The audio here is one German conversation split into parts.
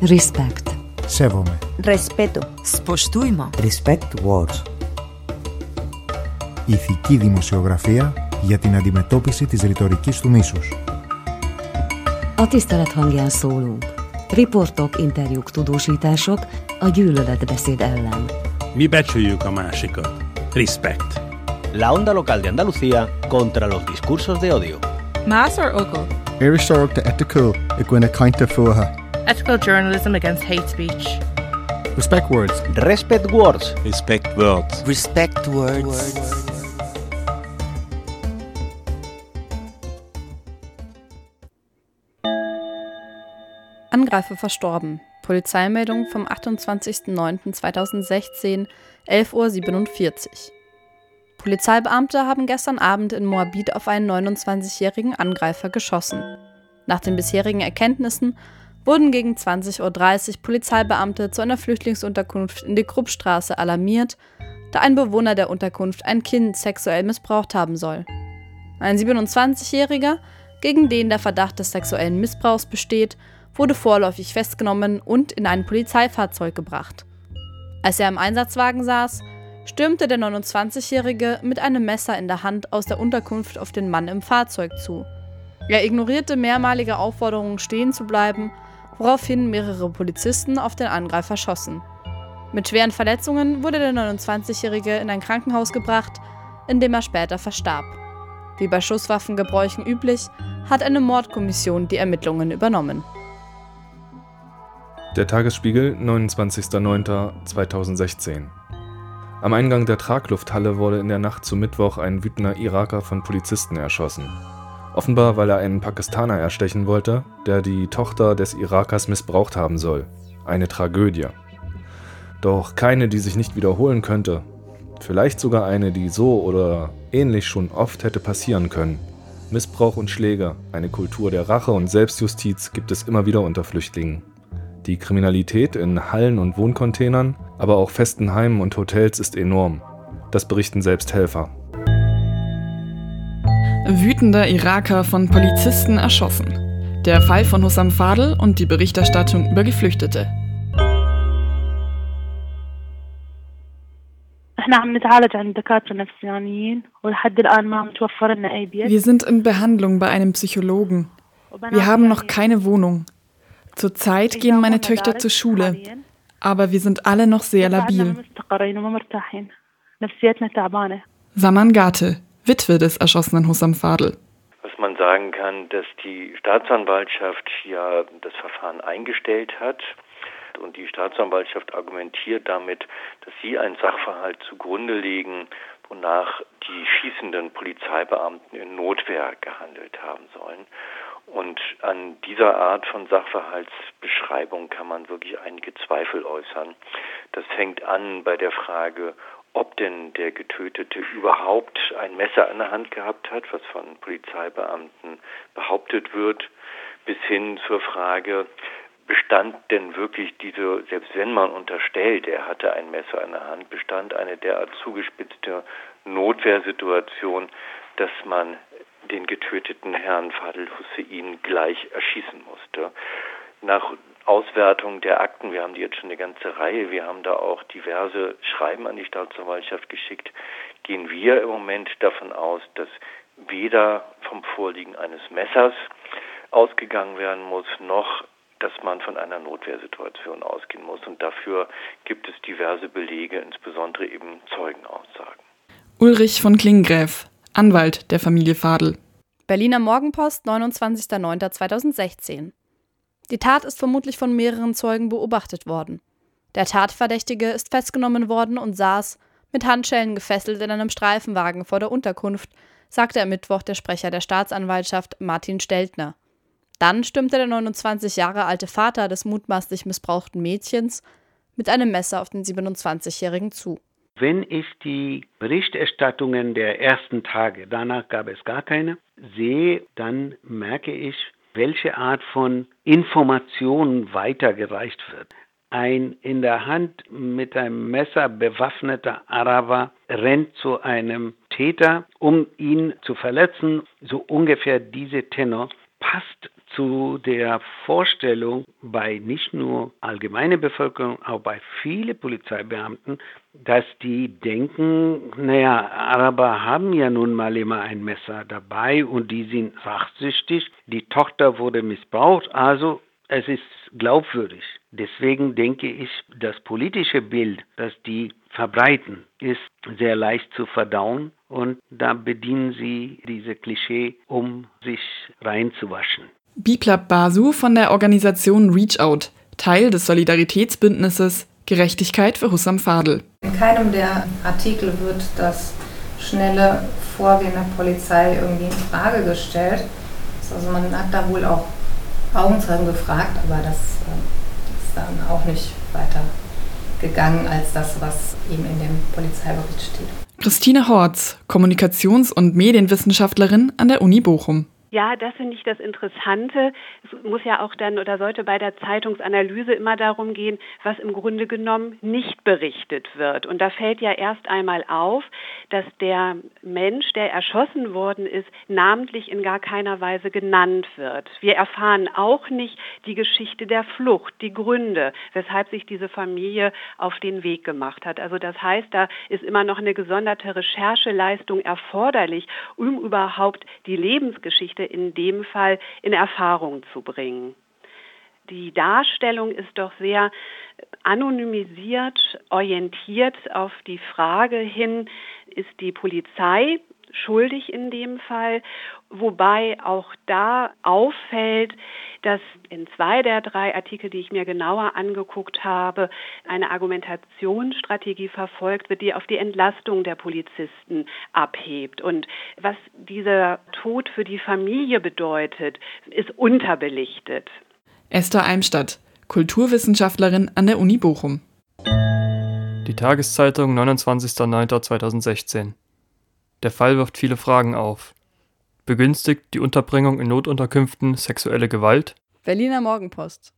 Respect. Σέβομαι. Respeto. Spoštujmo. Respect words. Ηθική δημοσιογραφία για την αντιμετώπιση της ρητορικής του μίσους. A tisztelet hangján szólunk. Riportok, interjúk, tudósítások a gyűlöletbeszéd ellen. Mi becsüljük a másikat. Respect. La onda local de Andalucía contra los discursos de odio. Más or ogle? Iristorach de ethical i gine kainte fuha. Ethical journalism against hate speech. Respect words. Respect words. Respect words. Respect words. Angreifer verstorben. Polizeimeldung vom 28.09.2016, 11.47 Uhr. Polizeibeamte haben gestern Abend in Moabit auf einen 29-jährigen Angreifer geschossen. Nach den bisherigen Erkenntnissen wurden gegen 20.30 Uhr Polizeibeamte zu einer Flüchtlingsunterkunft in die Kruppstraße alarmiert, da ein Bewohner der Unterkunft ein Kind sexuell missbraucht haben soll. Ein 27-Jähriger, gegen den der Verdacht des sexuellen Missbrauchs besteht, wurde vorläufig festgenommen und in ein Polizeifahrzeug gebracht. Als er im Einsatzwagen saß, stürmte der 29-Jährige mit einem Messer in der Hand aus der Unterkunft auf den Mann im Fahrzeug zu. Er ignorierte mehrmalige Aufforderungen, stehen zu bleiben, woraufhin mehrere Polizisten auf den Angreifer schossen. Mit schweren Verletzungen wurde der 29-Jährige in ein Krankenhaus gebracht, in dem er später verstarb. Wie bei Schusswaffengebräuchen üblich, hat eine Mordkommission die Ermittlungen übernommen. Der Tagesspiegel, 29.09.2016. Am Eingang der Traglufthalle wurde in der Nacht zu Mittwoch ein wütender Iraker von Polizisten erschossen. Offenbar, weil er einen Pakistaner erstechen wollte, der die Tochter des Irakers missbraucht haben soll. Eine Tragödie. Doch keine, die sich nicht wiederholen könnte. Vielleicht sogar eine, die so oder ähnlich schon oft hätte passieren können. Missbrauch und Schläge, eine Kultur der Rache und Selbstjustiz gibt es immer wieder unter Flüchtlingen. Die Kriminalität in Hallen und Wohncontainern, aber auch festen Heimen und Hotels ist enorm. Das berichten selbst Helfer. Wütender Iraker von Polizisten erschossen. Der Fall von Hussam Fadl und die Berichterstattung über Geflüchtete. Wir sind in Behandlung bei einem Psychologen. Wir haben noch keine Wohnung. Zurzeit gehen meine Töchter zur Schule, aber wir sind alle noch sehr labil. Saman Gate, Witwe des erschossenen Hussam Fadl. Was man sagen kann, dass die Staatsanwaltschaft ja das Verfahren eingestellt hat und die Staatsanwaltschaft argumentiert damit, dass sie einen Sachverhalt zugrunde legen, wonach die schießenden Polizeibeamten in Notwehr gehandelt haben sollen. Und an dieser Art von Sachverhaltsbeschreibung kann man wirklich einige Zweifel äußern. Das fängt an bei der Frage, ob denn der Getötete überhaupt ein Messer in der Hand gehabt hat, was von Polizeibeamten behauptet wird, bis hin zur Frage, bestand denn wirklich diese, selbst wenn man unterstellt, er hatte ein Messer in der Hand, bestand eine derart zugespitzte Notwehrsituation, dass man den getöteten Herrn Fadel Hussein gleich erschießen musste. Nach Auswertung der Akten, wir haben die jetzt schon eine ganze Reihe, wir haben da auch diverse Schreiben an die Staatsanwaltschaft geschickt, gehen wir im Moment davon aus, dass weder vom Vorliegen eines Messers ausgegangen werden muss, noch dass man von einer Notwehrsituation ausgehen muss. Und dafür gibt es diverse Belege, insbesondere eben Zeugenaussagen. Ulrich von Klinggräf, Anwalt der Familie Fadel. Berliner Morgenpost, 29.09.2016. Die Tat ist vermutlich von mehreren Zeugen beobachtet worden. Der Tatverdächtige ist festgenommen worden und saß, mit Handschellen gefesselt, in einem Streifenwagen vor der Unterkunft, sagte am Mittwoch der Sprecher der Staatsanwaltschaft Martin Steltner. Dann stürmte der 29 Jahre alte Vater des mutmaßlich missbrauchten Mädchens mit einem Messer auf den 27-Jährigen zu. Wenn ich die Berichterstattungen der ersten Tage, danach gab es gar keine, sehe, dann merke ich, welche Art von Information weitergereicht wird. Ein in der Hand mit einem Messer bewaffneter Araber rennt zu einem Täter, um ihn zu verletzen. So ungefähr diese Tenor passt zu der Vorstellung bei nicht nur allgemeiner Bevölkerung, auch bei vielen Polizeibeamten, dass die denken, naja, Araber haben ja nun mal immer ein Messer dabei und die sind rachsüchtig, die Tochter wurde missbraucht, also es ist glaubwürdig. Deswegen denke ich, das politische Bild, das die verbreiten, ist sehr leicht zu verdauen und da bedienen sie diese Klischee, um sich reinzuwaschen. Biplab Basu von der Organisation Reach Out, Teil des Solidaritätsbündnisses Gerechtigkeit für Hussam Fadel. In keinem der Artikel wird das schnelle Vorgehen der Polizei irgendwie in Frage gestellt. Also man hat da wohl auch Augenzeugen gefragt, aber das äh, ist dann auch nicht weiter gegangen als das, was eben in dem Polizeibericht steht. Christine Horz, Kommunikations- und Medienwissenschaftlerin an der Uni Bochum. Ja, das finde ich das Interessante. Es muss ja auch dann oder sollte bei der Zeitungsanalyse immer darum gehen, was im Grunde genommen nicht berichtet wird. Und da fällt ja erst einmal auf, dass der Mensch, der erschossen worden ist, namentlich in gar keiner Weise genannt wird. Wir erfahren auch nicht die Geschichte der Flucht, die Gründe, weshalb sich diese Familie auf den Weg gemacht hat. Also das heißt, da ist immer noch eine gesonderte Rechercheleistung erforderlich, um überhaupt die Lebensgeschichte Geschichte in dem Fall in Erfahrung zu bringen. Die Darstellung ist doch sehr anonymisiert, orientiert auf die Frage hin, ist die Polizei schuldig in dem Fall, wobei auch da auffällt, dass in zwei der drei Artikel, die ich mir genauer angeguckt habe, eine Argumentationsstrategie verfolgt wird, die auf die Entlastung der Polizisten abhebt. Und was dieser Tod für die Familie bedeutet, ist unterbelichtet. Esther Eimstadt, Kulturwissenschaftlerin an der Uni Bochum. Die Tageszeitung 29.09.2016 der Fall wirft viele Fragen auf. Begünstigt die Unterbringung in Notunterkünften sexuelle Gewalt? Berliner Morgenpost.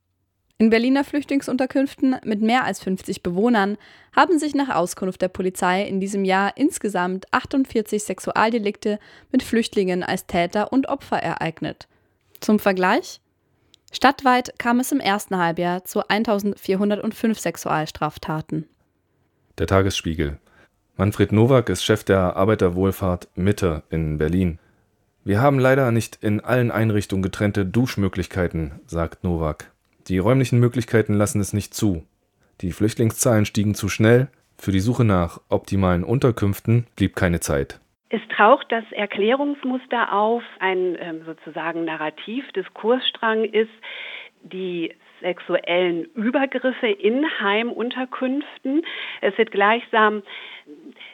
In Berliner Flüchtlingsunterkünften mit mehr als 50 Bewohnern haben sich nach Auskunft der Polizei in diesem Jahr insgesamt 48 Sexualdelikte mit Flüchtlingen als Täter und Opfer ereignet. Zum Vergleich? Stadtweit kam es im ersten Halbjahr zu 1405 Sexualstraftaten. Der Tagesspiegel. Manfred Nowak ist Chef der Arbeiterwohlfahrt Mitte in Berlin. Wir haben leider nicht in allen Einrichtungen getrennte Duschmöglichkeiten, sagt Nowak. Die räumlichen Möglichkeiten lassen es nicht zu. Die Flüchtlingszahlen stiegen zu schnell. Für die Suche nach optimalen Unterkünften blieb keine Zeit. Es taucht das Erklärungsmuster auf, ein ähm, sozusagen Narrativ, Diskursstrang ist, die sexuellen Übergriffe in Heimunterkünften. Es wird gleichsam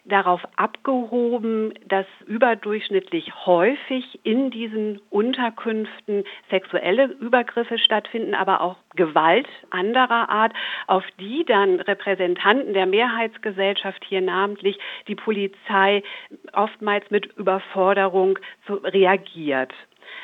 darauf abgehoben, dass überdurchschnittlich häufig in diesen Unterkünften sexuelle Übergriffe stattfinden, aber auch Gewalt anderer Art, auf die dann Repräsentanten der Mehrheitsgesellschaft hier namentlich die Polizei oftmals mit Überforderung reagiert.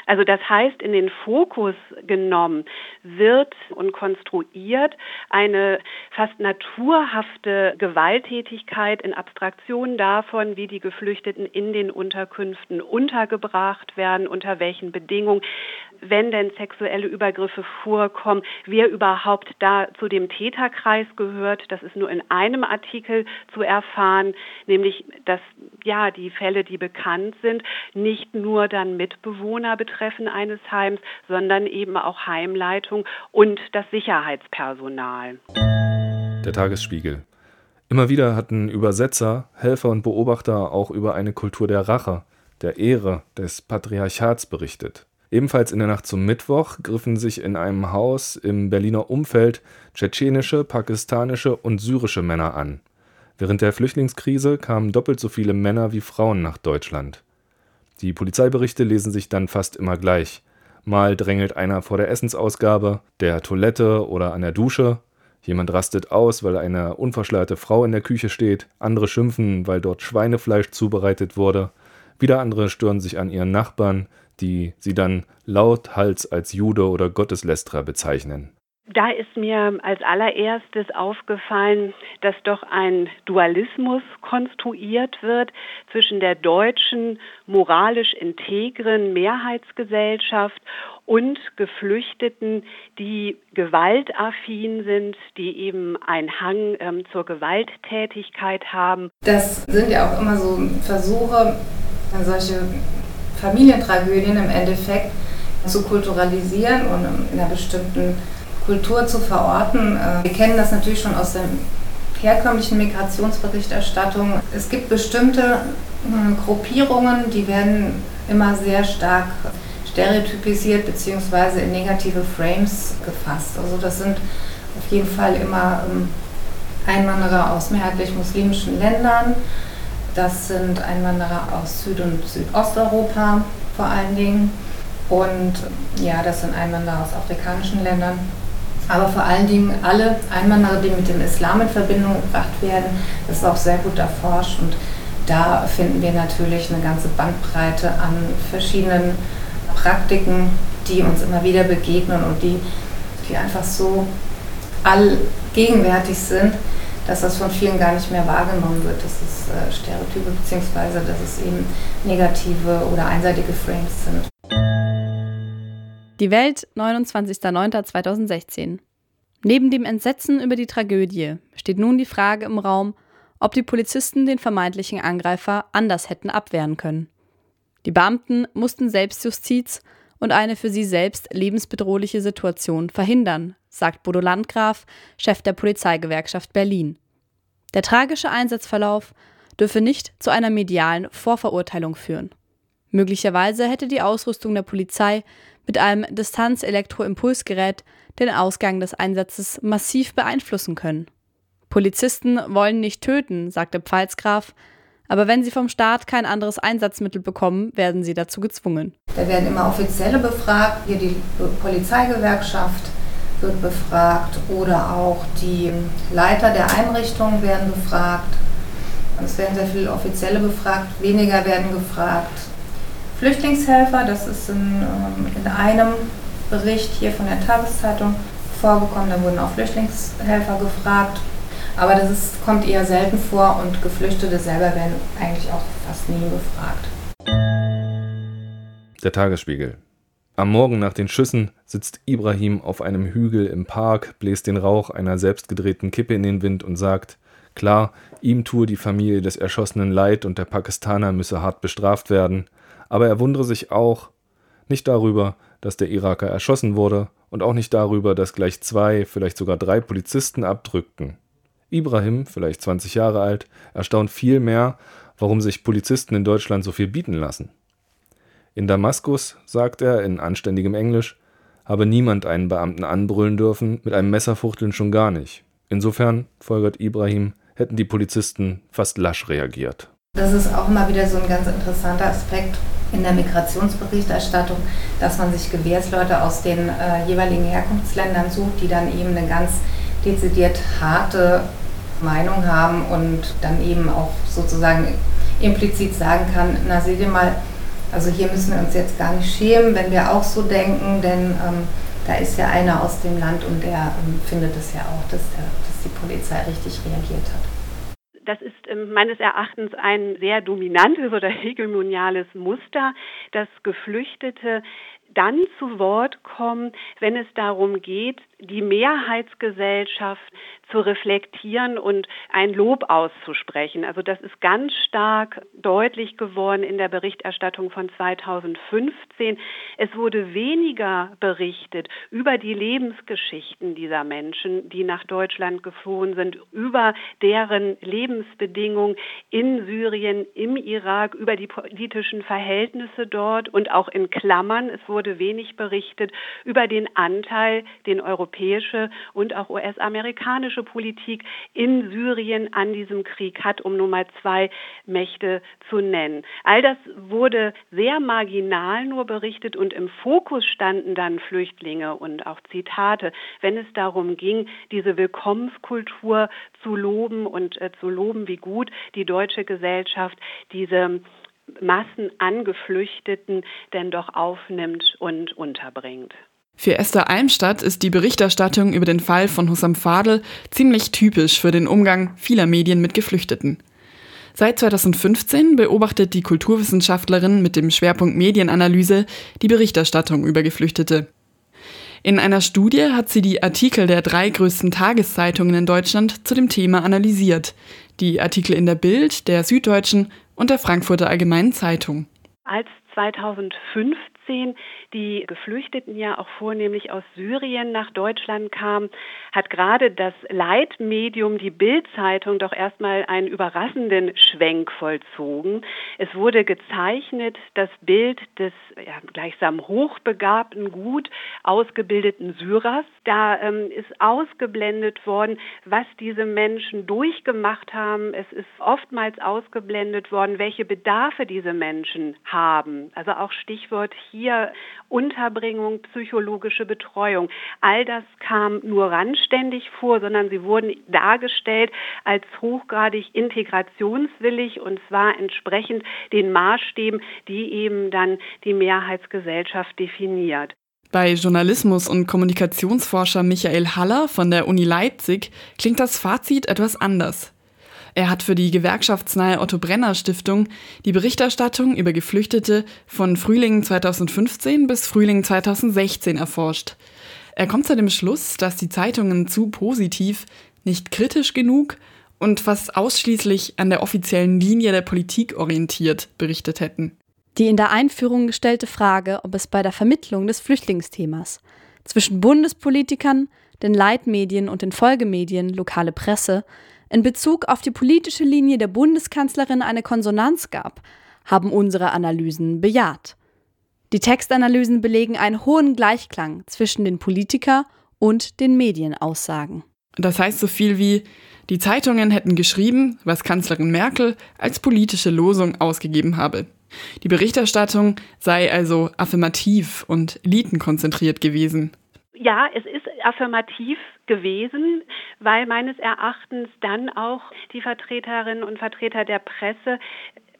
Also das heißt, in den Fokus genommen wird und konstruiert eine fast naturhafte Gewalttätigkeit in Abstraktion davon, wie die Geflüchteten in den Unterkünften untergebracht werden, unter welchen Bedingungen, wenn denn sexuelle Übergriffe vorkommen, wer überhaupt da zu dem Täterkreis gehört. Das ist nur in einem Artikel zu erfahren, nämlich dass ja die Fälle, die bekannt sind, nicht nur dann Mitbewohner betreffen eines Heims, sondern eben auch Heimleitung und das Sicherheitspersonal. Der Tagesspiegel. Immer wieder hatten Übersetzer, Helfer und Beobachter auch über eine Kultur der Rache, der Ehre, des Patriarchats berichtet. Ebenfalls in der Nacht zum Mittwoch griffen sich in einem Haus im Berliner Umfeld tschetschenische, pakistanische und syrische Männer an. Während der Flüchtlingskrise kamen doppelt so viele Männer wie Frauen nach Deutschland. Die Polizeiberichte lesen sich dann fast immer gleich. Mal drängelt einer vor der Essensausgabe, der Toilette oder an der Dusche. Jemand rastet aus, weil eine unverschleierte Frau in der Küche steht. Andere schimpfen, weil dort Schweinefleisch zubereitet wurde. Wieder andere stören sich an ihren Nachbarn, die sie dann lauthals als Jude oder Gotteslästerer bezeichnen. Da ist mir als allererstes aufgefallen, dass doch ein Dualismus konstruiert wird zwischen der deutschen moralisch integren Mehrheitsgesellschaft und Geflüchteten, die gewaltaffin sind, die eben einen Hang ähm, zur Gewalttätigkeit haben. Das sind ja auch immer so Versuche, solche Familientragödien im Endeffekt zu kulturalisieren und in einer bestimmten Kultur zu verorten. Äh, wir kennen das natürlich schon aus der herkömmlichen Migrationsberichterstattung. Es gibt bestimmte äh, Gruppierungen, die werden immer sehr stark stereotypisiert bzw. in negative Frames gefasst. Also das sind auf jeden Fall immer ähm, Einwanderer aus mehrheitlich muslimischen Ländern. Das sind Einwanderer aus Süd- und Südosteuropa vor allen Dingen. Und ja, das sind Einwanderer aus afrikanischen Ländern. Aber vor allen Dingen alle Einwanderer, die mit dem Islam in Verbindung gebracht werden, das ist auch sehr gut erforscht. Und da finden wir natürlich eine ganze Bandbreite an verschiedenen Praktiken, die uns immer wieder begegnen und die, die einfach so allgegenwärtig sind, dass das von vielen gar nicht mehr wahrgenommen wird, dass es äh, Stereotype bzw. dass es eben negative oder einseitige Frames sind. Die Welt, 29.09.2016. Neben dem Entsetzen über die Tragödie steht nun die Frage im Raum, ob die Polizisten den vermeintlichen Angreifer anders hätten abwehren können. Die Beamten mussten Selbstjustiz und eine für sie selbst lebensbedrohliche Situation verhindern, sagt Bodo Landgraf, Chef der Polizeigewerkschaft Berlin. Der tragische Einsatzverlauf dürfe nicht zu einer medialen Vorverurteilung führen. Möglicherweise hätte die Ausrüstung der Polizei mit einem Distanzelektroimpulsgerät den Ausgang des Einsatzes massiv beeinflussen können. Polizisten wollen nicht töten, sagte Pfalzgraf, aber wenn sie vom Staat kein anderes Einsatzmittel bekommen, werden sie dazu gezwungen. Da werden immer Offizielle befragt, hier die Polizeigewerkschaft wird befragt oder auch die Leiter der Einrichtungen werden befragt. Es werden sehr viele Offizielle befragt, weniger werden gefragt. Flüchtlingshelfer, das ist in, ähm, in einem Bericht hier von der Tageszeitung vorgekommen, da wurden auch Flüchtlingshelfer gefragt. Aber das ist, kommt eher selten vor und Geflüchtete selber werden eigentlich auch fast nie befragt. Der Tagesspiegel. Am Morgen nach den Schüssen sitzt Ibrahim auf einem Hügel im Park, bläst den Rauch einer selbstgedrehten Kippe in den Wind und sagt, klar, ihm tue die Familie des Erschossenen leid und der Pakistaner müsse hart bestraft werden, aber er wundere sich auch nicht darüber, dass der Iraker erschossen wurde und auch nicht darüber, dass gleich zwei, vielleicht sogar drei Polizisten abdrückten. Ibrahim, vielleicht 20 Jahre alt, erstaunt viel mehr, warum sich Polizisten in Deutschland so viel bieten lassen. In Damaskus, sagt er in anständigem Englisch, habe niemand einen Beamten anbrüllen dürfen, mit einem Messerfuchteln schon gar nicht. Insofern, folgert Ibrahim, hätten die Polizisten fast lasch reagiert. Das ist auch mal wieder so ein ganz interessanter Aspekt in der Migrationsberichterstattung, dass man sich Gewährsleute aus den äh, jeweiligen Herkunftsländern sucht, die dann eben eine ganz dezidiert harte Meinung haben und dann eben auch sozusagen implizit sagen kann, na seht ihr mal, also hier müssen wir uns jetzt gar nicht schämen, wenn wir auch so denken, denn ähm, da ist ja einer aus dem Land und der ähm, findet es ja auch, dass, der, dass die Polizei richtig reagiert hat. Das ist ähm, meines Erachtens ein sehr dominantes oder hegemoniales Muster, dass Geflüchtete dann zu Wort kommen, wenn es darum geht, die Mehrheitsgesellschaft zu reflektieren und ein Lob auszusprechen. Also das ist ganz stark deutlich geworden in der Berichterstattung von 2015. Es wurde weniger berichtet über die Lebensgeschichten dieser Menschen, die nach Deutschland geflohen sind, über deren Lebensbedingungen in Syrien, im Irak, über die politischen Verhältnisse dort und auch in Klammern. Es wurde wenig berichtet über den Anteil, den europäische und auch US-amerikanische politische Politik in Syrien an diesem Krieg hat, um Nummer zwei Mächte zu nennen. All das wurde sehr marginal nur berichtet und im Fokus standen dann Flüchtlinge und auch Zitate, wenn es darum ging, diese Willkommenskultur zu loben und äh, zu loben, wie gut die deutsche Gesellschaft diese Massen an Geflüchteten denn doch aufnimmt und unterbringt. Für Esther Almstadt ist die Berichterstattung über den Fall von Hussam Fadel ziemlich typisch für den Umgang vieler Medien mit Geflüchteten. Seit 2015 beobachtet die Kulturwissenschaftlerin mit dem Schwerpunkt Medienanalyse die Berichterstattung über Geflüchtete. In einer Studie hat sie die Artikel der drei größten Tageszeitungen in Deutschland zu dem Thema analysiert. Die Artikel in der Bild, der Süddeutschen und der Frankfurter Allgemeinen Zeitung. Als 2015 die Geflüchteten ja auch vornehmlich aus Syrien nach Deutschland kamen, hat gerade das Leitmedium, die Bildzeitung, doch erstmal einen überraschenden Schwenk vollzogen. Es wurde gezeichnet, das Bild des ja, gleichsam hochbegabten, gut ausgebildeten Syrers. Da ähm, ist ausgeblendet worden, was diese Menschen durchgemacht haben. Es ist oftmals ausgeblendet worden, welche Bedarfe diese Menschen haben. Also auch Stichwort hier Unterbringung, psychologische Betreuung. All das kam nur randständig vor, sondern sie wurden dargestellt als hochgradig integrationswillig und zwar entsprechend den Maßstäben, die eben dann die Mehrheitsgesellschaft definiert. Bei Journalismus- und Kommunikationsforscher Michael Haller von der Uni Leipzig klingt das Fazit etwas anders. Er hat für die gewerkschaftsnahe Otto Brenner Stiftung die Berichterstattung über Geflüchtete von Frühling 2015 bis Frühling 2016 erforscht. Er kommt zu dem Schluss, dass die Zeitungen zu positiv, nicht kritisch genug und fast ausschließlich an der offiziellen Linie der Politik orientiert berichtet hätten. Die in der Einführung gestellte Frage, ob es bei der Vermittlung des Flüchtlingsthemas zwischen Bundespolitikern, den Leitmedien und den Folgemedien lokale Presse in Bezug auf die politische Linie der Bundeskanzlerin eine Konsonanz gab, haben unsere Analysen bejaht. Die Textanalysen belegen einen hohen Gleichklang zwischen den Politiker und den Medienaussagen. Das heißt so viel wie, die Zeitungen hätten geschrieben, was Kanzlerin Merkel als politische Losung ausgegeben habe. Die Berichterstattung sei also affirmativ und elitenkonzentriert gewesen. Ja, es ist affirmativ gewesen, weil meines Erachtens dann auch die Vertreterinnen und Vertreter der Presse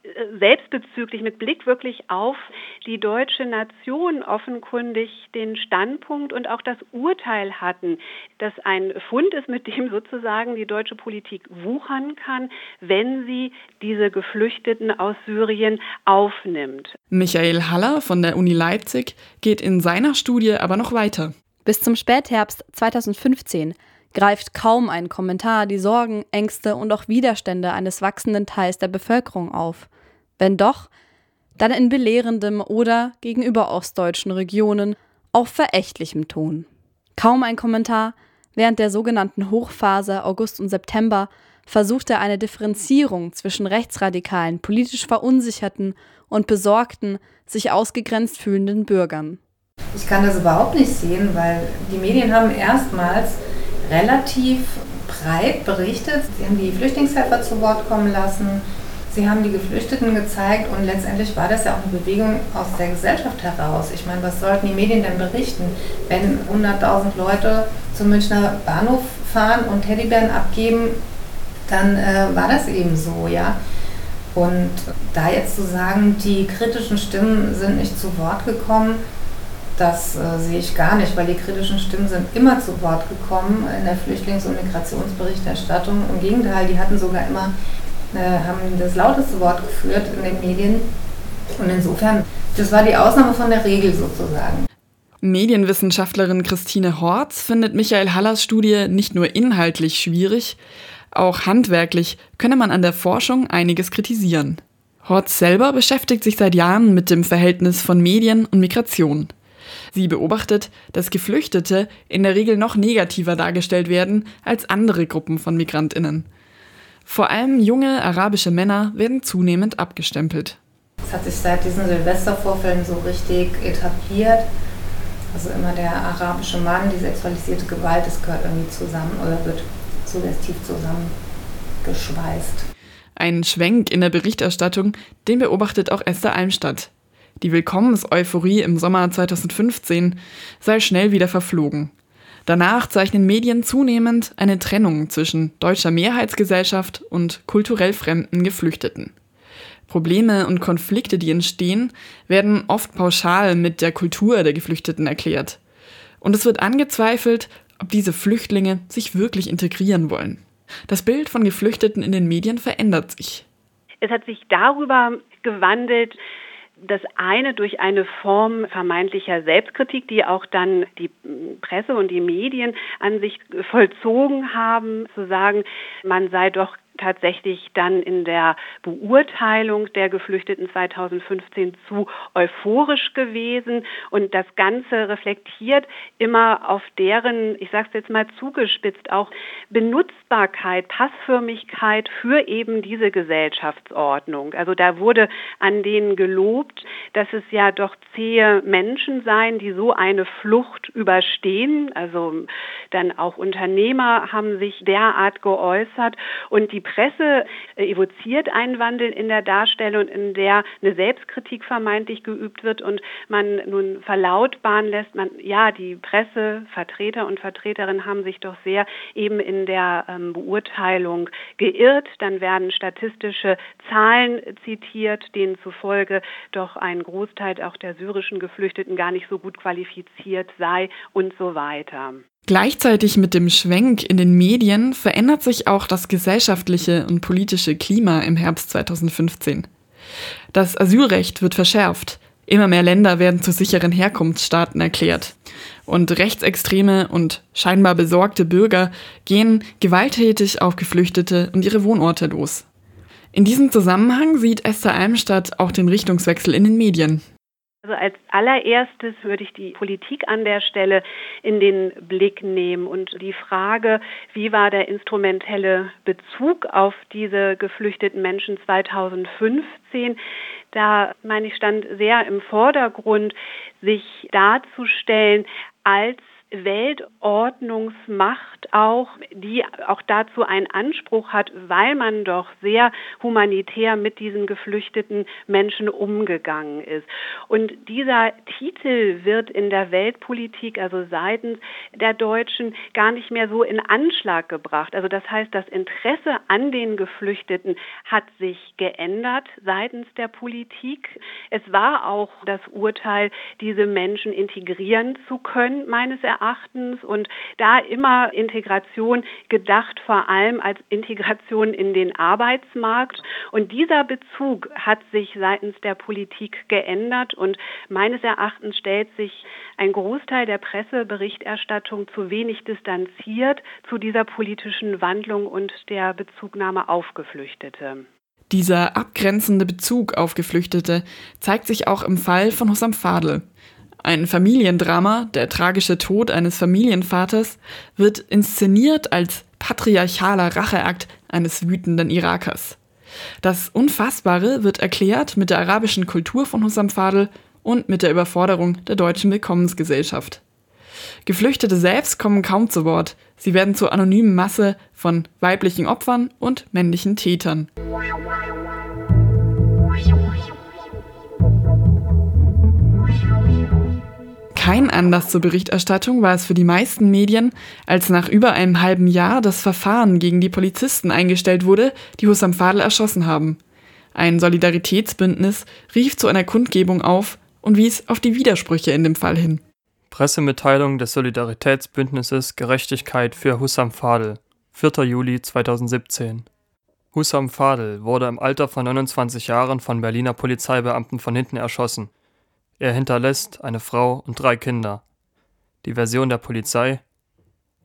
äh, selbstbezüglich mit Blick wirklich auf die deutsche Nation offenkundig den Standpunkt und auch das Urteil hatten, dass ein Fund ist, mit dem sozusagen die deutsche Politik wuchern kann, wenn sie diese Geflüchteten aus Syrien aufnimmt. Michael Haller von der Uni Leipzig geht in seiner Studie aber noch weiter. Bis zum Spätherbst 2015 greift kaum ein Kommentar die Sorgen, Ängste und auch Widerstände eines wachsenden Teils der Bevölkerung auf. Wenn doch, dann in belehrendem oder gegenüber ostdeutschen Regionen auf verächtlichem Ton. Kaum ein Kommentar, während der sogenannten Hochphase August und September versuchte eine Differenzierung zwischen rechtsradikalen, politisch verunsicherten und besorgten, sich ausgegrenzt fühlenden Bürgern. Ich kann das überhaupt nicht sehen, weil die Medien haben erstmals relativ breit berichtet. Sie haben die Flüchtlingshelfer zu Wort kommen lassen. Sie haben die Geflüchteten gezeigt und letztendlich war das ja auch eine Bewegung aus der Gesellschaft heraus. Ich meine, was sollten die Medien denn berichten, wenn 100.000 Leute zum Münchner Bahnhof fahren und Teddybären abgeben, dann äh, war das eben so, ja. Und da jetzt zu sagen, die kritischen Stimmen sind nicht zu Wort gekommen, das äh, sehe ich gar nicht, weil die kritischen Stimmen sind immer zu Wort gekommen in der Flüchtlings- und Migrationsberichterstattung. Im Gegenteil, die hatten sogar immer, äh, haben das lauteste Wort geführt in den Medien. Und insofern, das war die Ausnahme von der Regel sozusagen. Medienwissenschaftlerin Christine Horz findet Michael Hallers Studie nicht nur inhaltlich schwierig, auch handwerklich könne man an der Forschung einiges kritisieren. Horz selber beschäftigt sich seit Jahren mit dem Verhältnis von Medien und Migration. Sie beobachtet, dass Geflüchtete in der Regel noch negativer dargestellt werden als andere Gruppen von Migrantinnen. Vor allem junge arabische Männer werden zunehmend abgestempelt. Es hat sich seit diesen Silvestervorfällen so richtig etabliert. Also immer der arabische Mann, die sexualisierte Gewalt, das gehört irgendwie zusammen oder wird suggestiv zusammengeschweißt. Ein Schwenk in der Berichterstattung, den beobachtet auch Esther Almstadt. Die Willkommenseuphorie im Sommer 2015 sei schnell wieder verflogen. Danach zeichnen Medien zunehmend eine Trennung zwischen deutscher Mehrheitsgesellschaft und kulturell fremden Geflüchteten. Probleme und Konflikte, die entstehen, werden oft pauschal mit der Kultur der Geflüchteten erklärt. Und es wird angezweifelt, ob diese Flüchtlinge sich wirklich integrieren wollen. Das Bild von Geflüchteten in den Medien verändert sich. Es hat sich darüber gewandelt, das eine durch eine Form vermeintlicher Selbstkritik, die auch dann die Presse und die Medien an sich vollzogen haben, zu sagen, man sei doch tatsächlich dann in der Beurteilung der Geflüchteten 2015 zu euphorisch gewesen und das Ganze reflektiert immer auf deren, ich sage es jetzt mal zugespitzt, auch Benutzbarkeit, Passförmigkeit für eben diese Gesellschaftsordnung. Also da wurde an denen gelobt, dass es ja doch zähe Menschen seien, die so eine Flucht überstehen. Also dann auch Unternehmer haben sich derart geäußert und die Presse äh, evoziert einen Wandel in der Darstellung, in der eine Selbstkritik vermeintlich geübt wird und man nun verlautbaren lässt, man, ja, die Pressevertreter und Vertreterinnen haben sich doch sehr eben in der ähm, Beurteilung geirrt. Dann werden statistische Zahlen zitiert, denen zufolge doch ein Großteil auch der syrischen Geflüchteten gar nicht so gut qualifiziert sei und so weiter. Gleichzeitig mit dem Schwenk in den Medien verändert sich auch das gesellschaftliche und politische Klima im Herbst 2015. Das Asylrecht wird verschärft. Immer mehr Länder werden zu sicheren Herkunftsstaaten erklärt. Und rechtsextreme und scheinbar besorgte Bürger gehen gewalttätig auf Geflüchtete und ihre Wohnorte los. In diesem Zusammenhang sieht Esther Almstadt auch den Richtungswechsel in den Medien. Also als allererstes würde ich die Politik an der Stelle in den Blick nehmen und die Frage, wie war der instrumentelle Bezug auf diese geflüchteten Menschen 2015? Da meine ich stand sehr im Vordergrund, sich darzustellen als Weltordnungsmacht auch, die auch dazu einen Anspruch hat, weil man doch sehr humanitär mit diesen geflüchteten Menschen umgegangen ist. Und dieser Titel wird in der Weltpolitik, also seitens der Deutschen, gar nicht mehr so in Anschlag gebracht. Also das heißt, das Interesse an den Geflüchteten hat sich geändert seitens der Politik. Es war auch das Urteil, diese Menschen integrieren zu können, meines Erachtens Erachtens und da immer Integration gedacht, vor allem als Integration in den Arbeitsmarkt. Und dieser Bezug hat sich seitens der Politik geändert und meines Erachtens stellt sich ein Großteil der Presseberichterstattung zu wenig distanziert zu dieser politischen Wandlung und der Bezugnahme auf Geflüchtete. Dieser abgrenzende Bezug auf Geflüchtete zeigt sich auch im Fall von Hussam Fadl. Ein Familiendrama, der tragische Tod eines Familienvaters, wird inszeniert als patriarchaler Racheakt eines wütenden Irakers. Das Unfassbare wird erklärt mit der arabischen Kultur von Hussam Fadl und mit der Überforderung der deutschen Willkommensgesellschaft. Geflüchtete selbst kommen kaum zu Wort. Sie werden zur anonymen Masse von weiblichen Opfern und männlichen Tätern. Kein Anlass zur Berichterstattung war es für die meisten Medien, als nach über einem halben Jahr das Verfahren gegen die Polizisten eingestellt wurde, die Hussam Fadl erschossen haben. Ein Solidaritätsbündnis rief zu einer Kundgebung auf und wies auf die Widersprüche in dem Fall hin. Pressemitteilung des Solidaritätsbündnisses Gerechtigkeit für Hussam Fadl, 4. Juli 2017. Hussam Fadl wurde im Alter von 29 Jahren von Berliner Polizeibeamten von hinten erschossen. Er hinterlässt eine Frau und drei Kinder. Die Version der Polizei: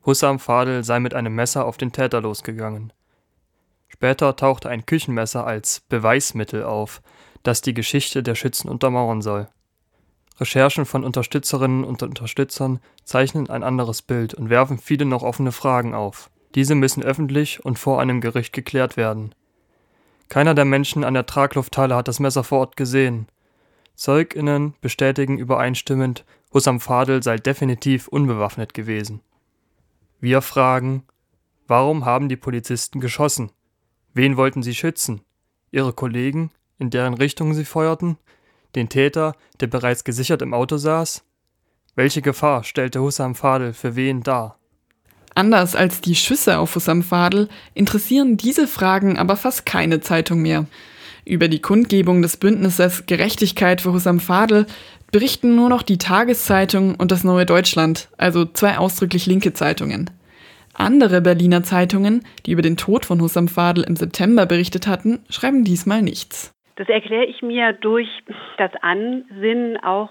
Hussam Fadl sei mit einem Messer auf den Täter losgegangen. Später tauchte ein Küchenmesser als Beweismittel auf, das die Geschichte der Schützen untermauern soll. Recherchen von Unterstützerinnen und Unterstützern zeichnen ein anderes Bild und werfen viele noch offene Fragen auf. Diese müssen öffentlich und vor einem Gericht geklärt werden. Keiner der Menschen an der Traglufthalle hat das Messer vor Ort gesehen. ZeugInnen bestätigen übereinstimmend, Hussam Fadl sei definitiv unbewaffnet gewesen. Wir fragen: Warum haben die Polizisten geschossen? Wen wollten sie schützen? Ihre Kollegen, in deren Richtung sie feuerten? Den Täter, der bereits gesichert im Auto saß? Welche Gefahr stellte Hussam Fadl für wen dar? Anders als die Schüsse auf Hussam Fadl interessieren diese Fragen aber fast keine Zeitung mehr. Über die Kundgebung des Bündnisses Gerechtigkeit für Hussam Fadl berichten nur noch die Tageszeitung und das Neue Deutschland, also zwei ausdrücklich linke Zeitungen. Andere Berliner Zeitungen, die über den Tod von Hussam Fadel im September berichtet hatten, schreiben diesmal nichts. Das erkläre ich mir durch das Ansinnen auch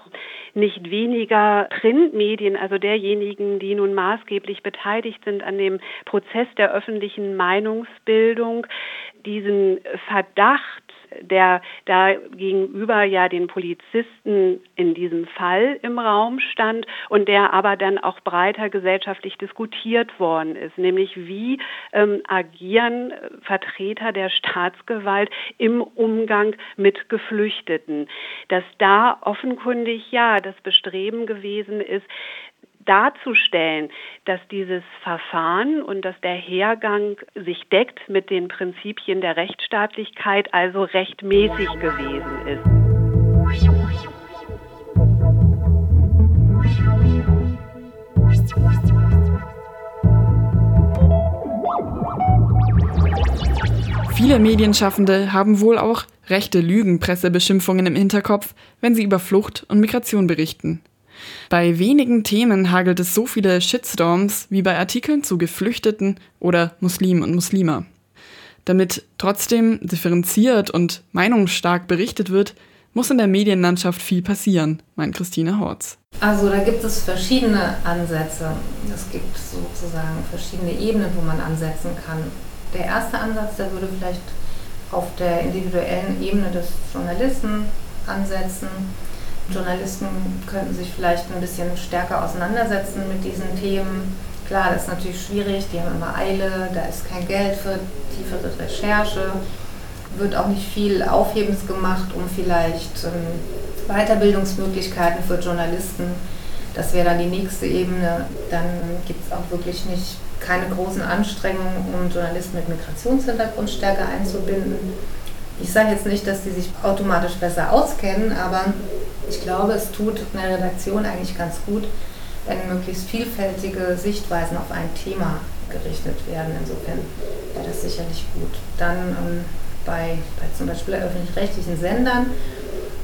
nicht weniger Printmedien, also derjenigen, die nun maßgeblich beteiligt sind an dem Prozess der öffentlichen Meinungsbildung, diesen Verdacht der da gegenüber ja den Polizisten in diesem Fall im Raum stand und der aber dann auch breiter gesellschaftlich diskutiert worden ist, nämlich wie ähm, agieren Vertreter der Staatsgewalt im Umgang mit Geflüchteten. Dass da offenkundig ja das Bestreben gewesen ist, darzustellen, dass dieses Verfahren und dass der Hergang sich deckt mit den Prinzipien der Rechtsstaatlichkeit, also rechtmäßig gewesen ist. Viele Medienschaffende haben wohl auch rechte Lügenpressebeschimpfungen im Hinterkopf, wenn sie über Flucht und Migration berichten. Bei wenigen Themen hagelt es so viele Shitstorms wie bei Artikeln zu Geflüchteten oder Muslimen und Muslima. Damit trotzdem differenziert und meinungsstark berichtet wird, muss in der Medienlandschaft viel passieren, meint Christine Horz. Also da gibt es verschiedene Ansätze. Es gibt sozusagen verschiedene Ebenen, wo man ansetzen kann. Der erste Ansatz, der würde vielleicht auf der individuellen Ebene des Journalisten ansetzen Journalisten könnten sich vielleicht ein bisschen stärker auseinandersetzen mit diesen Themen. Klar, das ist natürlich schwierig, die haben immer Eile, da ist kein Geld für tiefere Recherche, wird auch nicht viel Aufhebens gemacht, um vielleicht ähm, Weiterbildungsmöglichkeiten für Journalisten. Das wäre dann die nächste Ebene. Dann gibt es auch wirklich nicht keine großen Anstrengungen, um Journalisten mit Migrationshintergrund stärker einzubinden. Ich sage jetzt nicht, dass die sich automatisch besser auskennen, aber ich glaube, es tut einer Redaktion eigentlich ganz gut, wenn möglichst vielfältige Sichtweisen auf ein Thema gerichtet werden. Insofern wäre das sicherlich gut. Dann ähm, bei, bei zum Beispiel öffentlich-rechtlichen Sendern,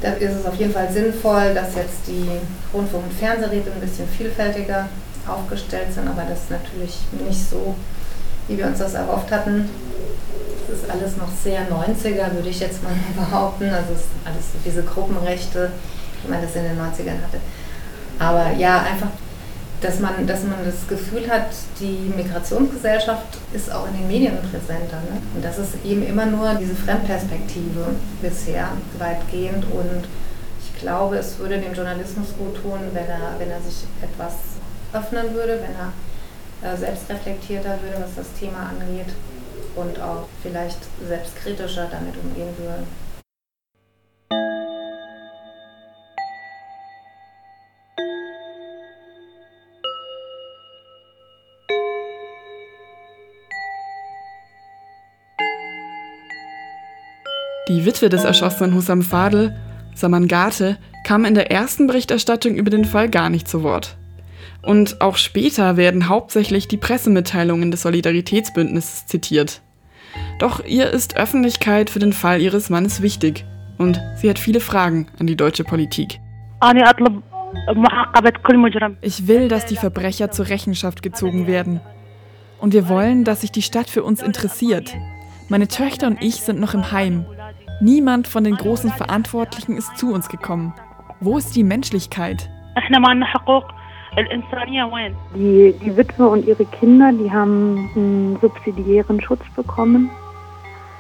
da ist es auf jeden Fall sinnvoll, dass jetzt die Rundfunk- und Fernsehräte ein bisschen vielfältiger aufgestellt sind, aber das ist natürlich nicht so, wie wir uns das erhofft hatten. Das ist alles noch sehr 90er, würde ich jetzt mal behaupten. Also es ist alles diese Gruppenrechte, wie man das in den 90ern hatte. Aber ja, einfach, dass man, dass man das Gefühl hat, die Migrationsgesellschaft ist auch in den Medien präsenter. Ne? Und das ist eben immer nur diese Fremdperspektive bisher weitgehend. Und ich glaube, es würde dem Journalismus gut tun, wenn er, wenn er sich etwas öffnen würde, wenn er äh, selbstreflektierter würde, was das Thema angeht und auch vielleicht selbstkritischer damit umgehen würde. Die Witwe des erschossenen Hussam Fadel, Samangate, kam in der ersten Berichterstattung über den Fall gar nicht zu Wort. Und auch später werden hauptsächlich die Pressemitteilungen des Solidaritätsbündnisses zitiert. Doch ihr ist Öffentlichkeit für den Fall ihres Mannes wichtig und sie hat viele Fragen an die deutsche Politik. Ich will, dass die Verbrecher zur Rechenschaft gezogen werden. Und wir wollen, dass sich die Stadt für uns interessiert. Meine Töchter und ich sind noch im Heim. Niemand von den großen Verantwortlichen ist zu uns gekommen. Wo ist die Menschlichkeit? Die, die Witwe und ihre Kinder, die haben einen subsidiären Schutz bekommen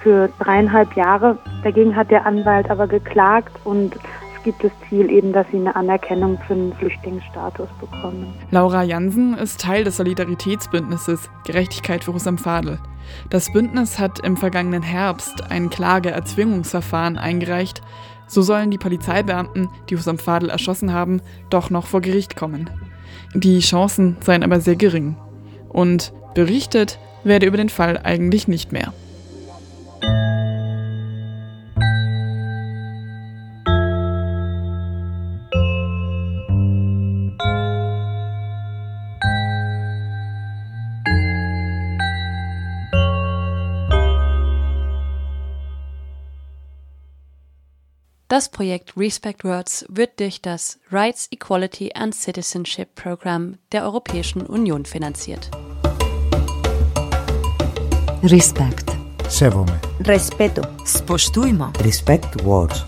für dreieinhalb Jahre. Dagegen hat der Anwalt aber geklagt und es gibt das Ziel eben, dass sie eine Anerkennung für einen Flüchtlingsstatus bekommen. Laura Jansen ist Teil des Solidaritätsbündnisses Gerechtigkeit für Husam Fadel. Das Bündnis hat im vergangenen Herbst ein Klageerzwingungsverfahren eingereicht. So sollen die Polizeibeamten, die Husam Fadel erschossen haben, doch noch vor Gericht kommen. Die Chancen seien aber sehr gering. Und berichtet werde über den Fall eigentlich nicht mehr. Das Projekt Respect Words wird durch das Rights, Equality and Citizenship Program der Europäischen Union finanziert. Respect. Sevome. Respeto. Spoštujmo. Respect Words.